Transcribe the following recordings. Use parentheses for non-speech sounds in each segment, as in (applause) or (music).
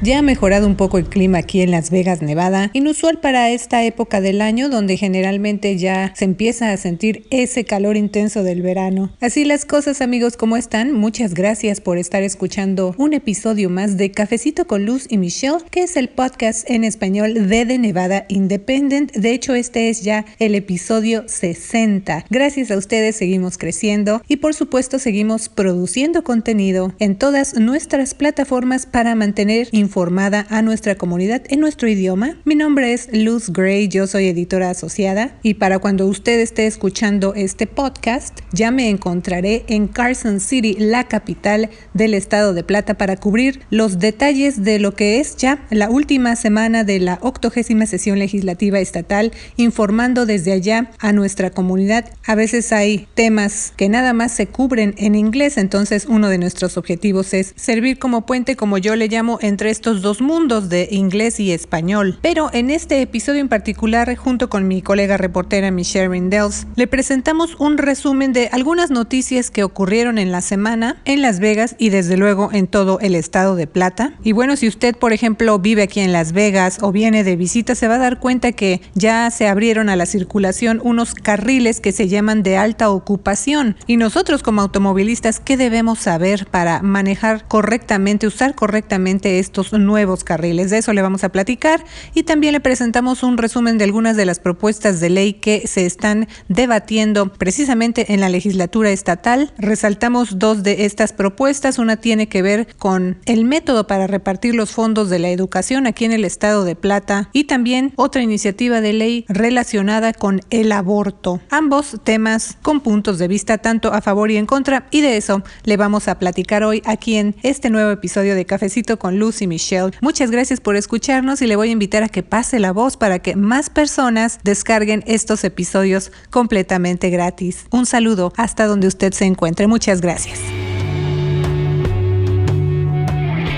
Ya ha mejorado un poco el clima aquí en Las Vegas, Nevada, inusual para esta época del año donde generalmente ya se empieza a sentir ese calor intenso del verano. Así las cosas amigos, ¿cómo están? Muchas gracias por estar escuchando un episodio más de Cafecito con Luz y Michelle, que es el podcast en español de The Nevada Independent. De hecho, este es ya el episodio 60. Gracias a ustedes seguimos creciendo y por supuesto seguimos produciendo contenido en todas nuestras plataformas para mantener informada a nuestra comunidad en nuestro idioma. Mi nombre es Luz Gray, yo soy editora asociada y para cuando usted esté escuchando este podcast ya me encontraré en Carson City, la capital del estado de Plata, para cubrir los detalles de lo que es ya la última semana de la octogésima sesión legislativa estatal, informando desde allá a nuestra comunidad. A veces hay temas que nada más se cubren en inglés, entonces uno de nuestros objetivos es servir como puente, como yo le llamo, entre estos dos mundos de inglés y español. Pero en este episodio en particular, junto con mi colega reportera Michelle Rindels, le presentamos un resumen de algunas noticias que ocurrieron en la semana en Las Vegas y desde luego en todo el estado de Plata. Y bueno, si usted, por ejemplo, vive aquí en Las Vegas o viene de visita, se va a dar cuenta que ya se abrieron a la circulación unos carriles que se llaman de alta ocupación. Y nosotros como automovilistas, ¿qué debemos saber para manejar correctamente, usar correctamente estos nuevos carriles. De eso le vamos a platicar y también le presentamos un resumen de algunas de las propuestas de ley que se están debatiendo precisamente en la legislatura estatal. Resaltamos dos de estas propuestas. Una tiene que ver con el método para repartir los fondos de la educación aquí en el estado de Plata y también otra iniciativa de ley relacionada con el aborto. Ambos temas con puntos de vista tanto a favor y en contra y de eso le vamos a platicar hoy aquí en este nuevo episodio de Cafecito con Luz y Michelle. Muchas gracias por escucharnos y le voy a invitar a que pase la voz para que más personas descarguen estos episodios completamente gratis. Un saludo hasta donde usted se encuentre. Muchas gracias.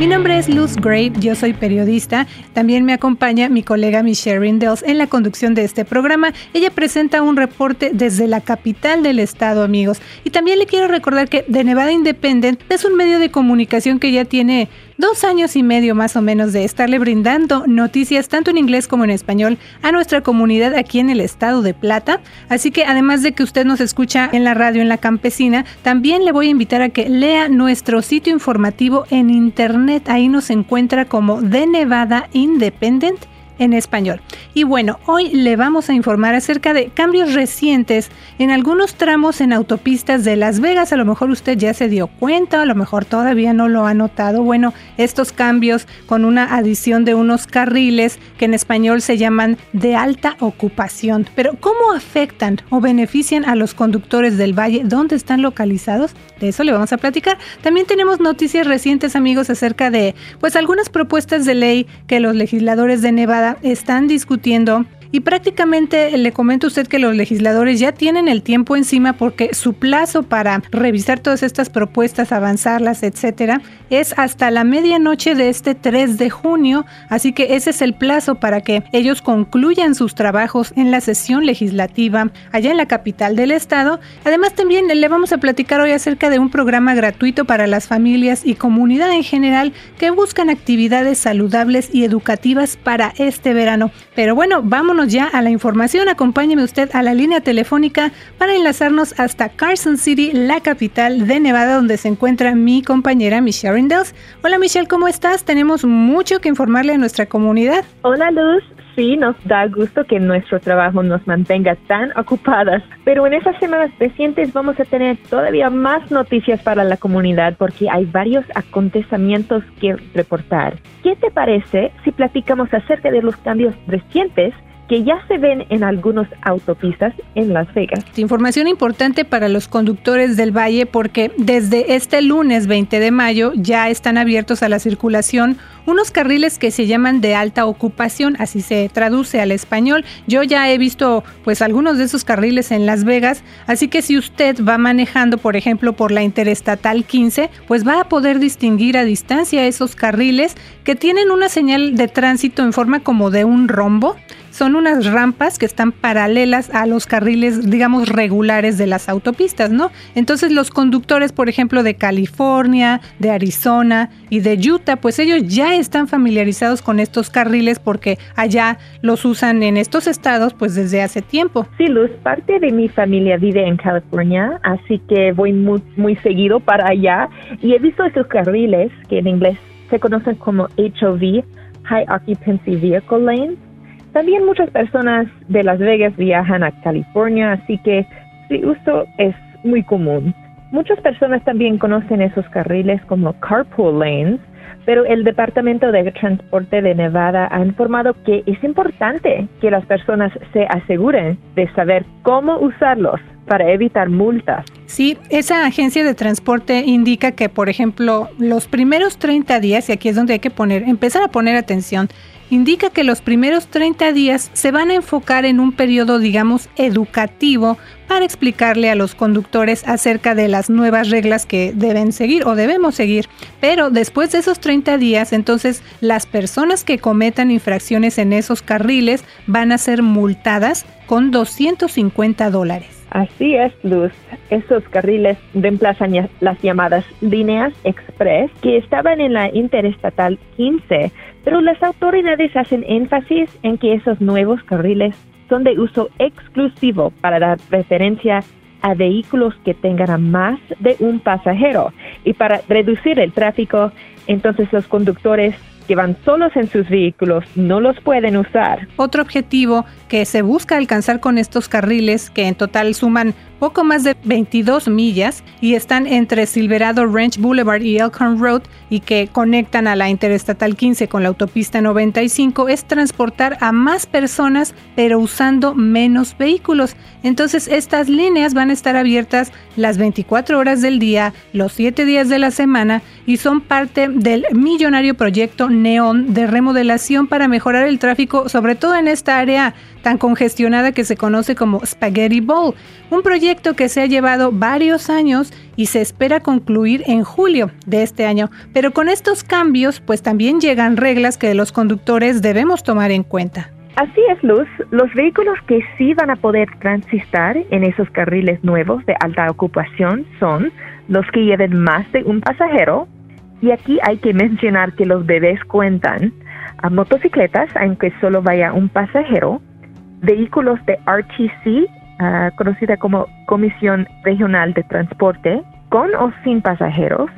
Mi nombre es Luz Gray, yo soy periodista. También me acompaña mi colega Michelle Rindels en la conducción de este programa. Ella presenta un reporte desde la capital del estado, amigos. Y también le quiero recordar que The Nevada Independent es un medio de comunicación que ya tiene dos años y medio más o menos de estarle brindando noticias tanto en inglés como en español a nuestra comunidad aquí en el estado de Plata. Así que además de que usted nos escucha en la radio en la campesina, también le voy a invitar a que lea nuestro sitio informativo en internet. Ahí nos encuentra como The Nevada Independent en español. Y bueno, hoy le vamos a informar acerca de cambios recientes en algunos tramos en autopistas de Las Vegas. A lo mejor usted ya se dio cuenta, a lo mejor todavía no lo ha notado. Bueno, estos cambios con una adición de unos carriles que en español se llaman de alta ocupación. Pero ¿cómo afectan o benefician a los conductores del valle? ¿Dónde están localizados? De eso le vamos a platicar. También tenemos noticias recientes, amigos, acerca de pues algunas propuestas de ley que los legisladores de Nevada están discutiendo discutiendo y prácticamente le comento a usted que los legisladores ya tienen el tiempo encima porque su plazo para revisar todas estas propuestas, avanzarlas, etcétera, es hasta la medianoche de este 3 de junio. Así que ese es el plazo para que ellos concluyan sus trabajos en la sesión legislativa allá en la capital del estado. Además, también le vamos a platicar hoy acerca de un programa gratuito para las familias y comunidad en general que buscan actividades saludables y educativas para este verano. Pero bueno, vámonos ya a la información. Acompáñeme usted a la línea telefónica para enlazarnos hasta Carson City, la capital de Nevada, donde se encuentra mi compañera Michelle Rindels. Hola Michelle, ¿cómo estás? Tenemos mucho que informarle a nuestra comunidad. Hola Luz, sí, nos da gusto que nuestro trabajo nos mantenga tan ocupadas, pero en esas semanas recientes vamos a tener todavía más noticias para la comunidad porque hay varios acontecimientos que reportar. ¿Qué te parece si platicamos acerca de los cambios recientes que ya se ven en algunas autopistas en Las Vegas. Información importante para los conductores del valle porque desde este lunes 20 de mayo ya están abiertos a la circulación unos carriles que se llaman de alta ocupación, así se traduce al español. Yo ya he visto pues algunos de esos carriles en Las Vegas, así que si usted va manejando, por ejemplo, por la Interestatal 15, pues va a poder distinguir a distancia esos carriles que tienen una señal de tránsito en forma como de un rombo son unas rampas que están paralelas a los carriles, digamos, regulares de las autopistas, ¿no? Entonces los conductores, por ejemplo, de California, de Arizona y de Utah, pues ellos ya están familiarizados con estos carriles porque allá los usan en estos estados pues desde hace tiempo. Sí, Luz, parte de mi familia vive en California, así que voy muy, muy seguido para allá y he visto esos carriles que en inglés se conocen como HOV, High Occupancy Vehicle Lanes también muchas personas de Las Vegas viajan a California, así que su uso es muy común. Muchas personas también conocen esos carriles como carpool lanes, pero el Departamento de Transporte de Nevada ha informado que es importante que las personas se aseguren de saber cómo usarlos para evitar multas. Sí, esa agencia de transporte indica que, por ejemplo, los primeros 30 días, y aquí es donde hay que poner, empezar a poner atención, indica que los primeros 30 días se van a enfocar en un periodo, digamos, educativo para explicarle a los conductores acerca de las nuevas reglas que deben seguir o debemos seguir. Pero después de esos 30 días, entonces las personas que cometan infracciones en esos carriles van a ser multadas con 250 dólares. Así es, Luz. Esos carriles reemplazan las llamadas líneas express que estaban en la interestatal 15 pero las autoridades hacen énfasis en que esos nuevos carriles son de uso exclusivo para dar referencia a vehículos que tengan a más de un pasajero y para reducir el tráfico, entonces los conductores que van solos en sus vehículos no los pueden usar. Otro objetivo que se busca alcanzar con estos carriles, que en total suman poco más de 22 millas y están entre Silverado Ranch Boulevard y Elkhorn Road y que conectan a la Interestatal 15 con la autopista 95 es transportar a más personas pero usando menos vehículos. Entonces estas líneas van a estar abiertas las 24 horas del día, los 7 días de la semana y son parte del millonario proyecto Neon de remodelación para mejorar el tráfico, sobre todo en esta área tan congestionada que se conoce como Spaghetti Bowl, un proyecto que se ha llevado varios años y se espera concluir en julio de este año. Pero con estos cambios, pues también llegan reglas que los conductores debemos tomar en cuenta. Así es, Luz. Los vehículos que sí van a poder transitar en esos carriles nuevos de alta ocupación son los que lleven más de un pasajero. Y aquí hay que mencionar que los bebés cuentan a motocicletas, aunque solo vaya un pasajero, vehículos de RTC, ah, conocida como Comisión Regional de Transporte, con o sin pasajeros,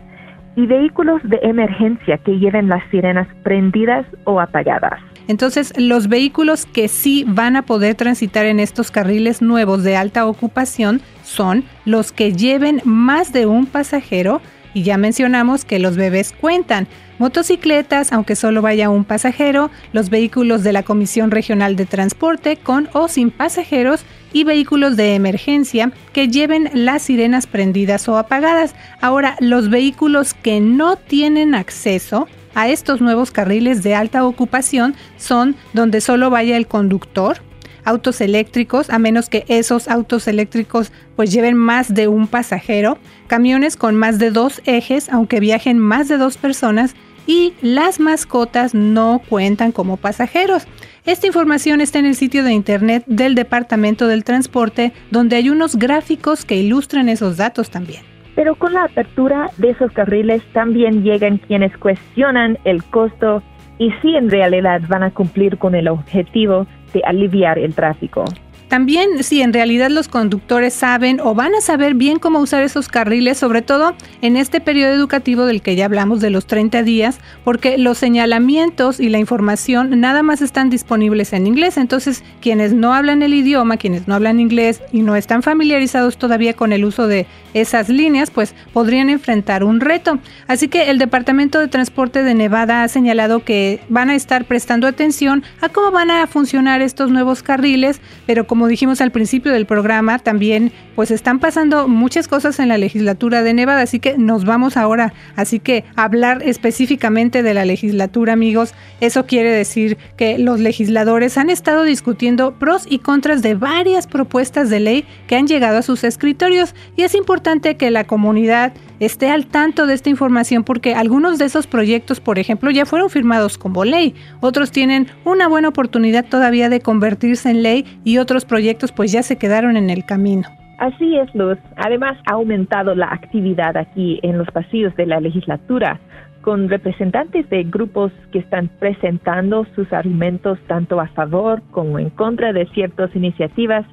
y vehículos de emergencia que lleven las sirenas prendidas o apagadas. Entonces, los vehículos que sí van a poder transitar en estos carriles nuevos de alta ocupación son los que lleven más de un pasajero, y ya mencionamos que los bebés cuentan. Motocicletas, aunque solo vaya un pasajero, los vehículos de la Comisión Regional de Transporte con o sin pasajeros y vehículos de emergencia que lleven las sirenas prendidas o apagadas. Ahora, los vehículos que no tienen acceso a estos nuevos carriles de alta ocupación son donde solo vaya el conductor, autos eléctricos, a menos que esos autos eléctricos pues lleven más de un pasajero, camiones con más de dos ejes, aunque viajen más de dos personas, y las mascotas no cuentan como pasajeros. Esta información está en el sitio de internet del Departamento del Transporte, donde hay unos gráficos que ilustran esos datos también. Pero con la apertura de esos carriles también llegan quienes cuestionan el costo y si en realidad van a cumplir con el objetivo de aliviar el tráfico. También si en realidad los conductores saben o van a saber bien cómo usar esos carriles, sobre todo en este periodo educativo del que ya hablamos de los 30 días, porque los señalamientos y la información nada más están disponibles en inglés. Entonces, quienes no hablan el idioma, quienes no hablan inglés y no están familiarizados todavía con el uso de esas líneas, pues podrían enfrentar un reto. Así que el Departamento de Transporte de Nevada ha señalado que van a estar prestando atención a cómo van a funcionar estos nuevos carriles, pero como como dijimos al principio del programa, también pues están pasando muchas cosas en la legislatura de Nevada, así que nos vamos ahora, así que hablar específicamente de la legislatura, amigos, eso quiere decir que los legisladores han estado discutiendo pros y contras de varias propuestas de ley que han llegado a sus escritorios. Y es importante que la comunidad esté al tanto de esta información porque algunos de esos proyectos, por ejemplo, ya fueron firmados como ley, otros tienen una buena oportunidad todavía de convertirse en ley y otros proyectos pues ya se quedaron en el camino. Así es, Luz. Además, ha aumentado la actividad aquí en los pasillos de la legislatura, con representantes de grupos que están presentando sus argumentos tanto a favor como en contra de ciertas iniciativas,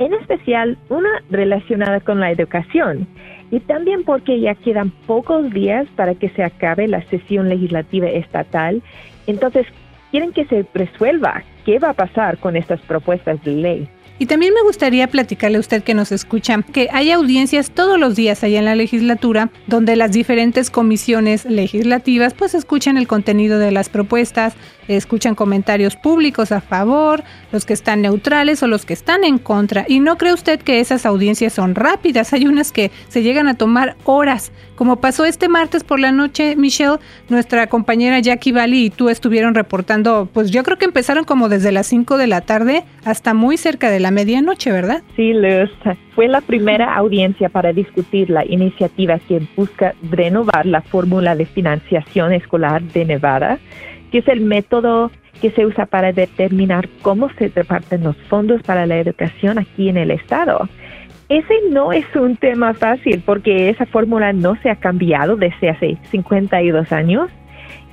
en especial una relacionada con la educación y también porque ya quedan pocos días para que se acabe la sesión legislativa estatal. Entonces, quieren que se resuelva qué va a pasar con estas propuestas de ley. Y también me gustaría platicarle a usted que nos escucha que hay audiencias todos los días allá en la legislatura donde las diferentes comisiones legislativas pues escuchan el contenido de las propuestas, escuchan comentarios públicos a favor, los que están neutrales o los que están en contra. Y no cree usted que esas audiencias son rápidas, hay unas que se llegan a tomar horas, como pasó este martes por la noche, Michelle, nuestra compañera Jackie Bali y tú estuvieron reportando, pues yo creo que empezaron como desde las 5 de la tarde hasta muy cerca de la medianoche, ¿verdad? Sí, Luz. Fue la primera audiencia para discutir la iniciativa que busca renovar la fórmula de financiación escolar de Nevada, que es el método que se usa para determinar cómo se reparten los fondos para la educación aquí en el estado. Ese no es un tema fácil porque esa fórmula no se ha cambiado desde hace 52 años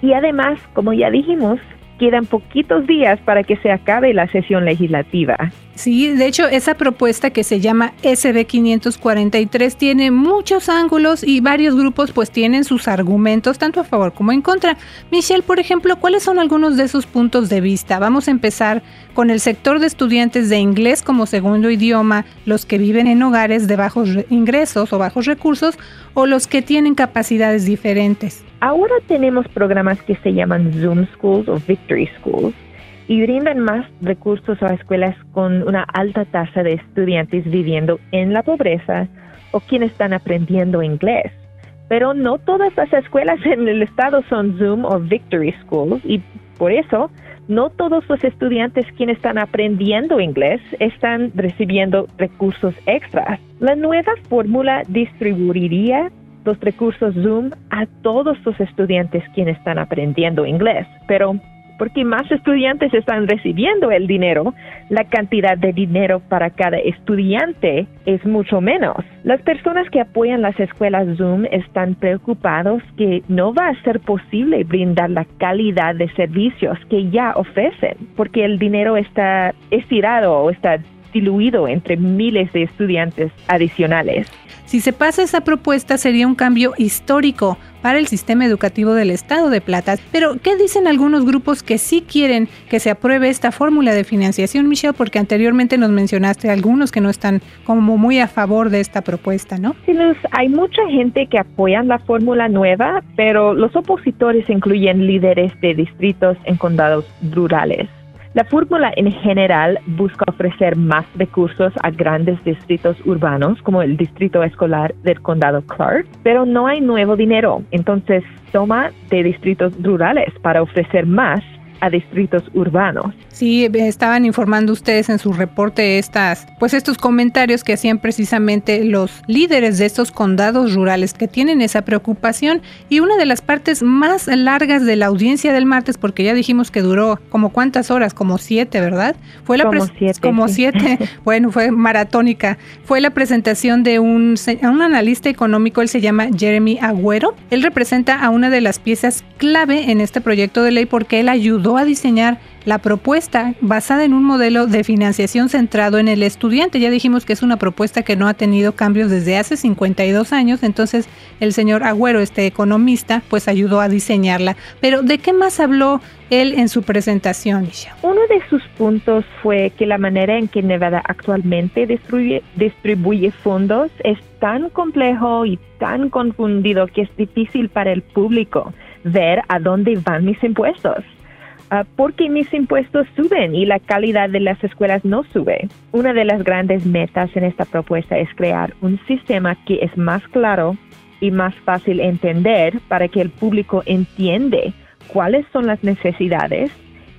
y además, como ya dijimos, quedan poquitos días para que se acabe la sesión legislativa. Sí, de hecho, esa propuesta que se llama SB 543 tiene muchos ángulos y varios grupos pues tienen sus argumentos tanto a favor como en contra. Michelle, por ejemplo, ¿cuáles son algunos de esos puntos de vista? Vamos a empezar con el sector de estudiantes de inglés como segundo idioma, los que viven en hogares de bajos ingresos o bajos recursos o los que tienen capacidades diferentes. Ahora tenemos programas que se llaman Zoom Schools o Victory Schools y brindan más recursos a escuelas con una alta tasa de estudiantes viviendo en la pobreza o quienes están aprendiendo inglés. Pero no todas las escuelas en el estado son Zoom o Victory Schools y por eso no todos los estudiantes quienes están aprendiendo inglés están recibiendo recursos extras. La nueva fórmula distribuiría los recursos Zoom a todos los estudiantes quienes están aprendiendo inglés, pero porque más estudiantes están recibiendo el dinero, la cantidad de dinero para cada estudiante es mucho menos. Las personas que apoyan las escuelas Zoom están preocupados que no va a ser posible brindar la calidad de servicios que ya ofrecen, porque el dinero está estirado o está diluido entre miles de estudiantes adicionales. Si se pasa esa propuesta sería un cambio histórico para el sistema educativo del estado de Plata. Pero, ¿qué dicen algunos grupos que sí quieren que se apruebe esta fórmula de financiación, Michelle? Porque anteriormente nos mencionaste algunos que no están como muy a favor de esta propuesta, ¿no? Sí, Luz, hay mucha gente que apoyan la fórmula nueva, pero los opositores incluyen líderes de distritos en condados rurales. La fórmula en general busca ofrecer más recursos a grandes distritos urbanos como el distrito escolar del condado Clark, pero no hay nuevo dinero, entonces toma de distritos rurales para ofrecer más a distritos urbanos. Sí, estaban informando ustedes en su reporte estas, pues estos comentarios que hacían precisamente los líderes de estos condados rurales que tienen esa preocupación y una de las partes más largas de la audiencia del martes, porque ya dijimos que duró como cuántas horas, como siete, ¿verdad? Fue la como siete, como siete, (laughs) bueno, fue maratónica. Fue la presentación de un, un analista económico, él se llama Jeremy Agüero. Él representa a una de las piezas clave en este proyecto de ley porque él ayudó a diseñar la propuesta basada en un modelo de financiación centrado en el estudiante. Ya dijimos que es una propuesta que no ha tenido cambios desde hace 52 años, entonces el señor Agüero, este economista, pues ayudó a diseñarla. Pero ¿de qué más habló él en su presentación, Uno de sus puntos fue que la manera en que Nevada actualmente distribuye fondos es tan complejo y tan confundido que es difícil para el público ver a dónde van mis impuestos. Ah, porque mis impuestos suben y la calidad de las escuelas no sube. Una de las grandes metas en esta propuesta es crear un sistema que es más claro y más fácil entender para que el público entiende cuáles son las necesidades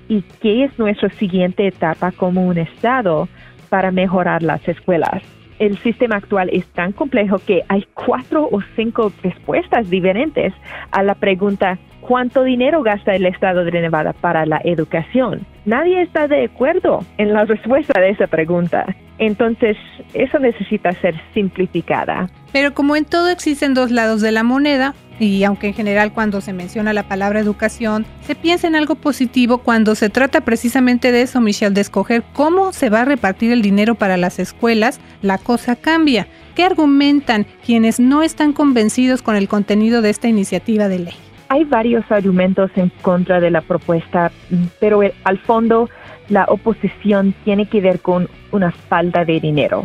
y qué es nuestra siguiente etapa como un Estado para mejorar las escuelas. El sistema actual es tan complejo que hay cuatro o cinco respuestas diferentes a la pregunta cuánto dinero gasta el estado de Nevada para la educación. Nadie está de acuerdo en la respuesta de esa pregunta. Entonces, eso necesita ser simplificada. Pero como en todo existen dos lados de la moneda, y aunque en general cuando se menciona la palabra educación, se piensa en algo positivo cuando se trata precisamente de eso, Michelle, de escoger cómo se va a repartir el dinero para las escuelas, la cosa cambia. ¿Qué argumentan quienes no están convencidos con el contenido de esta iniciativa de ley? Hay varios argumentos en contra de la propuesta, pero al fondo la oposición tiene que ver con una falta de dinero.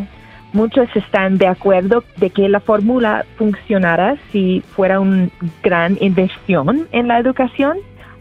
Muchos están de acuerdo de que la fórmula funcionara si fuera una gran inversión en la educación,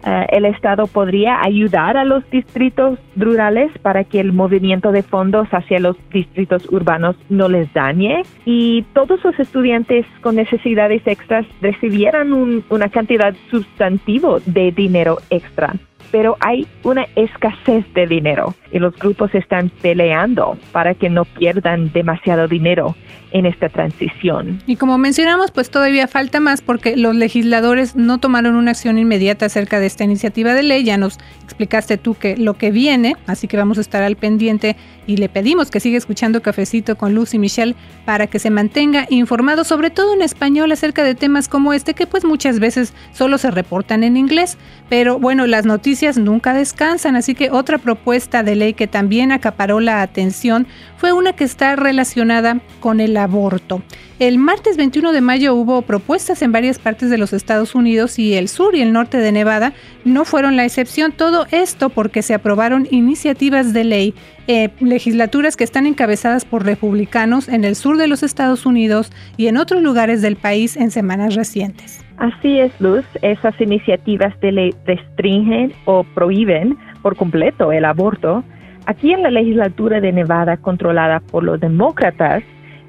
eh, el Estado podría ayudar a los distritos rurales para que el movimiento de fondos hacia los distritos urbanos no les dañe. Y todos los estudiantes con necesidades extras recibieran una cantidad sustantiva de dinero extra pero hay una escasez de dinero y los grupos están peleando para que no pierdan demasiado dinero en esta transición. Y como mencionamos, pues todavía falta más porque los legisladores no tomaron una acción inmediata acerca de esta iniciativa de ley. Ya nos explicaste tú que lo que viene, así que vamos a estar al pendiente y le pedimos que siga escuchando Cafecito con Luz y Michelle para que se mantenga informado, sobre todo en español, acerca de temas como este que pues muchas veces solo se reportan en inglés. Pero bueno, las noticias nunca descansan, así que otra propuesta de ley que también acaparó la atención fue una que está relacionada con el aborto. El martes 21 de mayo hubo propuestas en varias partes de los Estados Unidos y el sur y el norte de Nevada no fueron la excepción. Todo esto porque se aprobaron iniciativas de ley, eh, legislaturas que están encabezadas por republicanos en el sur de los Estados Unidos y en otros lugares del país en semanas recientes. Así es, Luz. Esas iniciativas de ley restringen o prohíben por completo el aborto. Aquí en la legislatura de Nevada, controlada por los demócratas,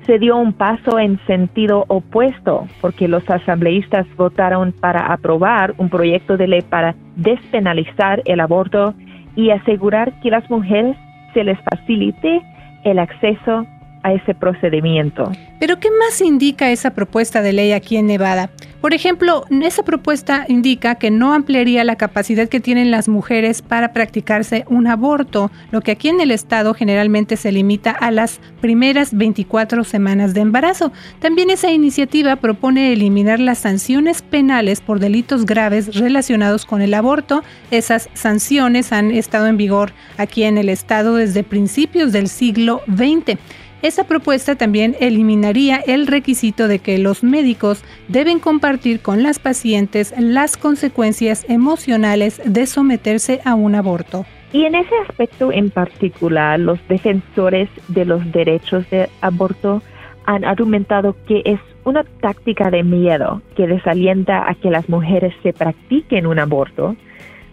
se dio un paso en sentido opuesto, porque los asambleístas votaron para aprobar un proyecto de ley para despenalizar el aborto y asegurar que las mujeres se les facilite el acceso a ese procedimiento. Pero ¿qué más indica esa propuesta de ley aquí en Nevada? Por ejemplo, esa propuesta indica que no ampliaría la capacidad que tienen las mujeres para practicarse un aborto, lo que aquí en el estado generalmente se limita a las primeras 24 semanas de embarazo. También esa iniciativa propone eliminar las sanciones penales por delitos graves relacionados con el aborto. Esas sanciones han estado en vigor aquí en el estado desde principios del siglo XX. Esa propuesta también eliminaría el requisito de que los médicos deben compartir con las pacientes las consecuencias emocionales de someterse a un aborto. Y en ese aspecto en particular, los defensores de los derechos de aborto han argumentado que es una táctica de miedo que desalienta a que las mujeres se practiquen un aborto,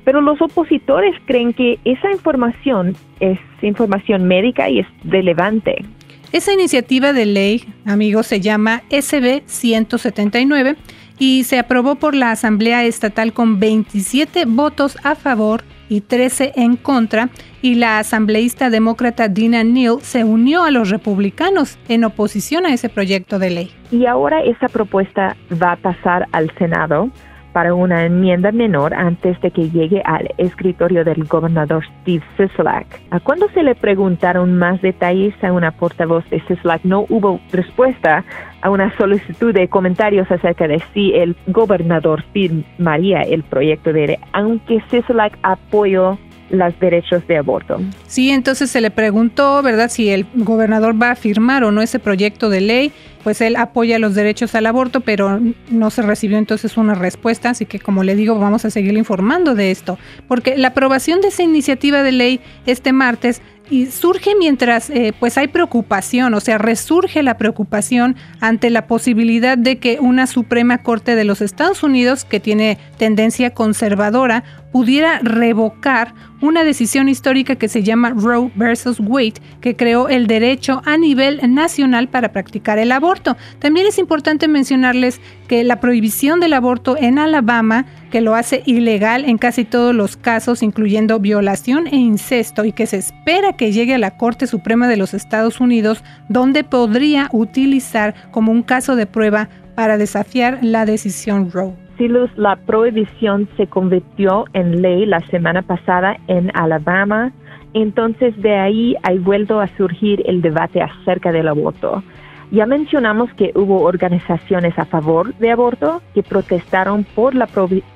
pero los opositores creen que esa información es información médica y es relevante esa iniciativa de ley, amigos, se llama SB 179 y se aprobó por la Asamblea Estatal con 27 votos a favor y 13 en contra, y la asambleísta demócrata Dina Neal se unió a los republicanos en oposición a ese proyecto de ley. Y ahora esa propuesta va a pasar al Senado para una enmienda menor antes de que llegue al escritorio del gobernador Steve Sisolak. Cuando se le preguntaron más detalles a una portavoz de Sisolak, no hubo respuesta a una solicitud de comentarios acerca de si el gobernador firmaría el proyecto de ley, aunque Sisolak apoyó los derechos de aborto. Sí, entonces se le preguntó, ¿verdad?, si el gobernador va a firmar o no ese proyecto de ley pues él apoya los derechos al aborto, pero no se recibió entonces una respuesta, así que como le digo, vamos a seguir informando de esto, porque la aprobación de esa iniciativa de ley este martes y surge mientras eh, pues hay preocupación, o sea, resurge la preocupación ante la posibilidad de que una Suprema Corte de los Estados Unidos, que tiene tendencia conservadora, pudiera revocar una decisión histórica que se llama Roe versus Wade, que creó el derecho a nivel nacional para practicar el aborto. También es importante mencionarles que la prohibición del aborto en Alabama, que lo hace ilegal en casi todos los casos, incluyendo violación e incesto, y que se espera que llegue a la Corte Suprema de los Estados Unidos, donde podría utilizar como un caso de prueba para desafiar la decisión Roe. Sí, Luz, la prohibición se convirtió en ley la semana pasada en Alabama, entonces de ahí ha vuelto a surgir el debate acerca del aborto. Ya mencionamos que hubo organizaciones a favor de aborto que protestaron por la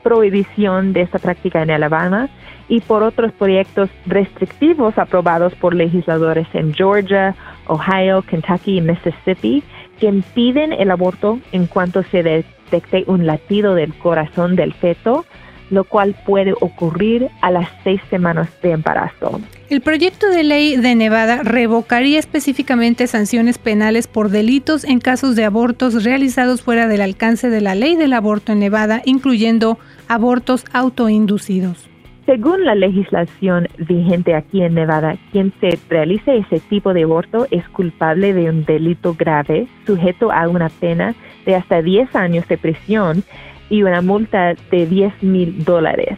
prohibición de esta práctica en Alabama y por otros proyectos restrictivos aprobados por legisladores en Georgia, Ohio, Kentucky y Mississippi que impiden el aborto en cuanto se detecte un latido del corazón del feto, lo cual puede ocurrir a las seis semanas de embarazo. El proyecto de ley de Nevada revocaría específicamente sanciones penales por delitos en casos de abortos realizados fuera del alcance de la ley del aborto en Nevada, incluyendo abortos autoinducidos. Según la legislación vigente aquí en Nevada, quien se realice ese tipo de aborto es culpable de un delito grave, sujeto a una pena de hasta 10 años de prisión y una multa de 10 mil dólares.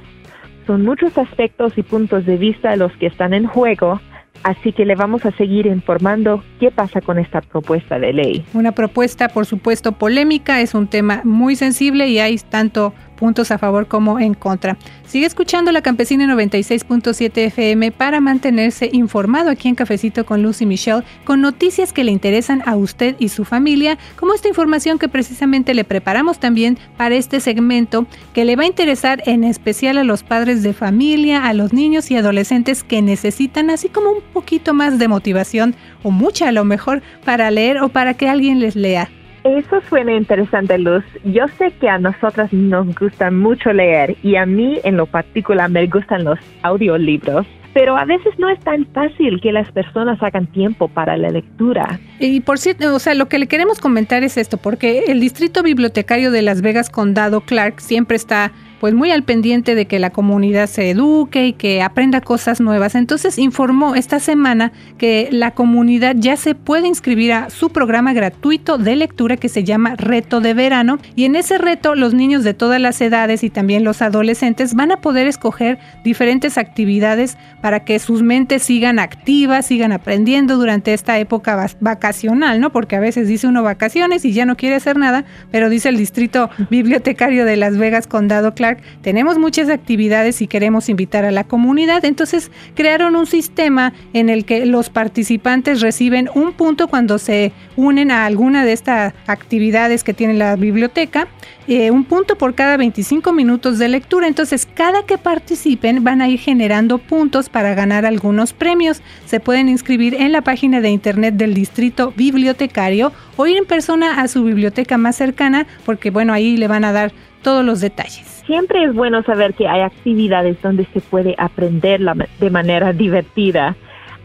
Son muchos aspectos y puntos de vista los que están en juego, Así que le vamos a seguir informando qué pasa con esta propuesta de ley. Una propuesta, por supuesto, polémica, es un tema muy sensible y hay tanto puntos a favor como en contra. Sigue escuchando la Campesina 96.7 FM para mantenerse informado aquí en Cafecito con Lucy Michelle con noticias que le interesan a usted y su familia, como esta información que precisamente le preparamos también para este segmento que le va a interesar en especial a los padres de familia, a los niños y adolescentes que necesitan así como un poquito más de motivación o mucha a lo mejor para leer o para que alguien les lea. Eso suena interesante, Luz. Yo sé que a nosotras nos gusta mucho leer y a mí en lo particular me gustan los audiolibros pero a veces no es tan fácil que las personas hagan tiempo para la lectura. Y por cierto, o sea, lo que le queremos comentar es esto, porque el Distrito Bibliotecario de Las Vegas Condado Clark siempre está pues muy al pendiente de que la comunidad se eduque y que aprenda cosas nuevas. Entonces informó esta semana que la comunidad ya se puede inscribir a su programa gratuito de lectura que se llama Reto de Verano y en ese reto los niños de todas las edades y también los adolescentes van a poder escoger diferentes actividades para que sus mentes sigan activas, sigan aprendiendo durante esta época vacacional, ¿no? Porque a veces dice uno vacaciones y ya no quiere hacer nada, pero dice el distrito bibliotecario de Las Vegas Condado Clark tenemos muchas actividades y queremos invitar a la comunidad. Entonces crearon un sistema en el que los participantes reciben un punto cuando se unen a alguna de estas actividades que tiene la biblioteca, eh, un punto por cada 25 minutos de lectura. Entonces cada que participen van a ir generando puntos para ganar algunos premios. Se pueden inscribir en la página de internet del distrito bibliotecario o ir en persona a su biblioteca más cercana porque bueno, ahí le van a dar todos los detalles. Siempre es bueno saber que hay actividades donde se puede aprender de manera divertida.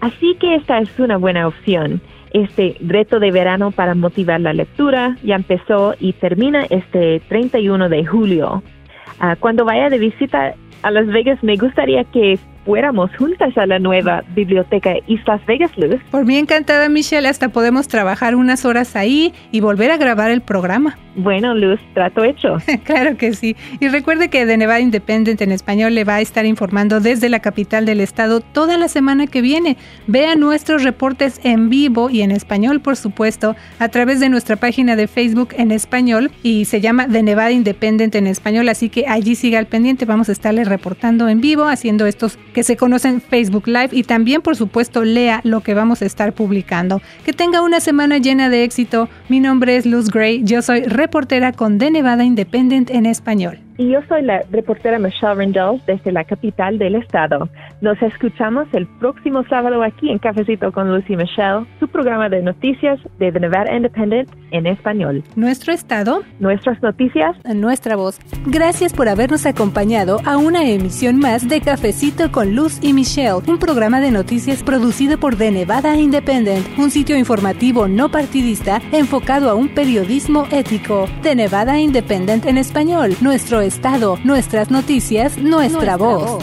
Así que esta es una buena opción. Este reto de verano para motivar la lectura ya empezó y termina este 31 de julio. Ah, cuando vaya de visita a Las Vegas, me gustaría que fuéramos juntas a la nueva biblioteca East Las Vegas, Luz. Por mí encantada, Michelle, hasta podemos trabajar unas horas ahí y volver a grabar el programa. Bueno, Luz, trato hecho. (laughs) claro que sí. Y recuerde que de Nevada Independent en español le va a estar informando desde la capital del estado toda la semana que viene. Vea nuestros reportes en vivo y en español, por supuesto, a través de nuestra página de Facebook en español y se llama de Nevada Independent en español, así que allí siga al pendiente. Vamos a estarle reportando en vivo, haciendo estos que se conocen Facebook Live y también por supuesto lea lo que vamos a estar publicando. Que tenga una semana llena de éxito. Mi nombre es Luz Gray, yo soy reportera con De Nevada Independent en español. Y yo soy la reportera Michelle Rendell desde la capital del estado. Nos escuchamos el próximo sábado aquí en Cafecito con Lucy Michelle, su programa de noticias de The Nevada Independent en español. Nuestro estado, nuestras noticias, nuestra voz. Gracias por habernos acompañado a una emisión más de Cafecito con Luz y Michelle, un programa de noticias producido por The Nevada Independent, un sitio informativo no partidista enfocado a un periodismo ético. The Nevada Independent en español, nuestro estado, nuestras noticias, nuestra, voz.